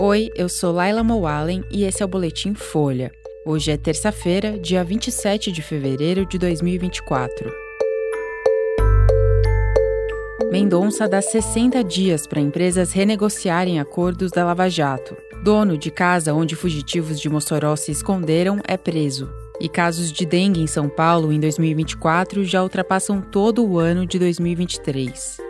Oi, eu sou Laila Mowallen e esse é o Boletim Folha. Hoje é terça-feira, dia 27 de fevereiro de 2024. Mendonça dá 60 dias para empresas renegociarem acordos da Lava Jato. Dono de casa onde fugitivos de Mossoró se esconderam é preso. E casos de dengue em São Paulo em 2024 já ultrapassam todo o ano de 2023.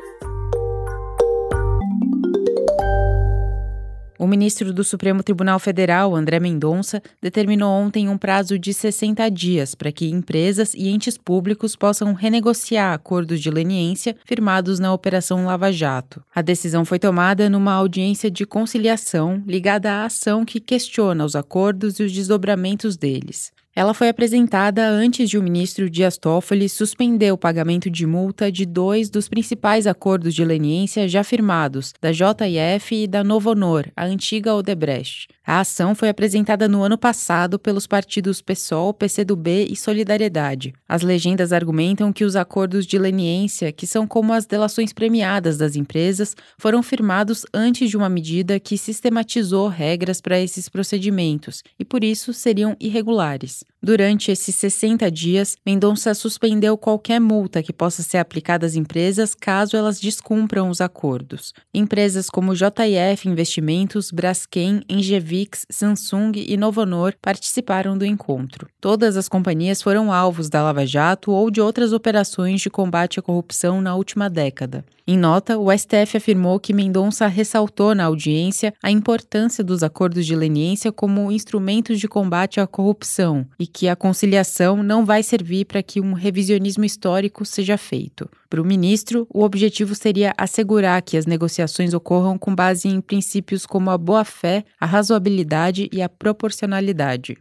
O ministro do Supremo Tribunal Federal, André Mendonça, determinou ontem um prazo de 60 dias para que empresas e entes públicos possam renegociar acordos de leniência firmados na Operação Lava Jato. A decisão foi tomada numa audiência de conciliação ligada à ação que questiona os acordos e os desdobramentos deles. Ela foi apresentada antes de o ministro Dias Toffoli suspender o pagamento de multa de dois dos principais acordos de leniência já firmados, da JF e da Novo Honor, a antiga Odebrecht. A ação foi apresentada no ano passado pelos partidos PSOL, PCdoB e Solidariedade. As legendas argumentam que os acordos de leniência, que são como as delações premiadas das empresas, foram firmados antes de uma medida que sistematizou regras para esses procedimentos e, por isso, seriam irregulares. Durante esses 60 dias, Mendonça suspendeu qualquer multa que possa ser aplicada às empresas caso elas descumpram os acordos. Empresas como JF Investimentos, Braskem, Engevix, Samsung e Novonor participaram do encontro. Todas as companhias foram alvos da Lava Jato ou de outras operações de combate à corrupção na última década. Em nota, o STF afirmou que Mendonça ressaltou na audiência a importância dos acordos de leniência como instrumentos de combate à corrupção e que a conciliação não vai servir para que um revisionismo histórico seja feito. Para o ministro, o objetivo seria assegurar que as negociações ocorram com base em princípios como a boa-fé, a razoabilidade e a proporcionalidade.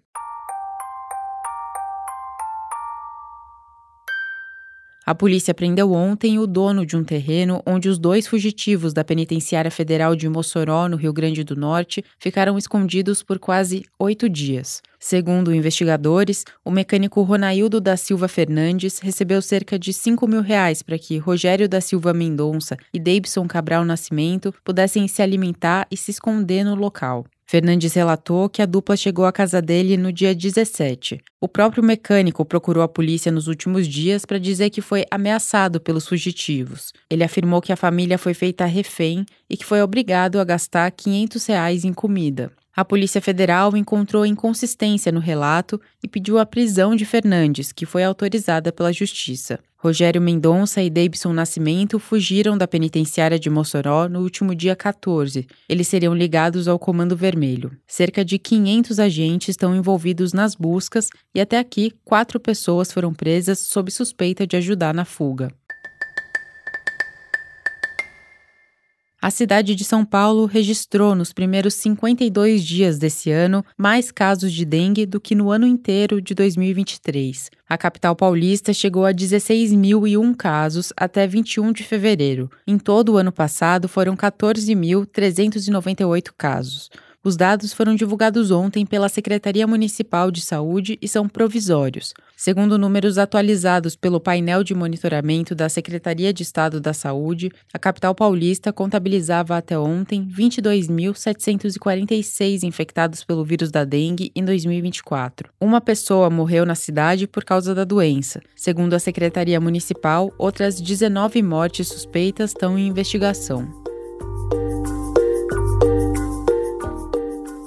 A polícia prendeu ontem o dono de um terreno onde os dois fugitivos da Penitenciária Federal de Mossoró, no Rio Grande do Norte, ficaram escondidos por quase oito dias. Segundo investigadores, o mecânico Ronaildo da Silva Fernandes recebeu cerca de 5 mil reais para que Rogério da Silva Mendonça e Davidson Cabral Nascimento pudessem se alimentar e se esconder no local. Fernandes relatou que a dupla chegou à casa dele no dia 17. O próprio mecânico procurou a polícia nos últimos dias para dizer que foi ameaçado pelos fugitivos. Ele afirmou que a família foi feita refém e que foi obrigado a gastar 500 reais em comida. A Polícia Federal encontrou inconsistência no relato e pediu a prisão de Fernandes, que foi autorizada pela Justiça. Rogério Mendonça e Davidson Nascimento fugiram da penitenciária de Mossoró no último dia 14. Eles seriam ligados ao Comando Vermelho. Cerca de 500 agentes estão envolvidos nas buscas e até aqui quatro pessoas foram presas sob suspeita de ajudar na fuga. A cidade de São Paulo registrou nos primeiros 52 dias desse ano mais casos de dengue do que no ano inteiro de 2023. A capital paulista chegou a 16.001 casos até 21 de fevereiro. Em todo o ano passado, foram 14.398 casos. Os dados foram divulgados ontem pela Secretaria Municipal de Saúde e são provisórios. Segundo números atualizados pelo painel de monitoramento da Secretaria de Estado da Saúde, a capital paulista contabilizava até ontem 22.746 infectados pelo vírus da dengue em 2024. Uma pessoa morreu na cidade por causa da doença. Segundo a Secretaria Municipal, outras 19 mortes suspeitas estão em investigação.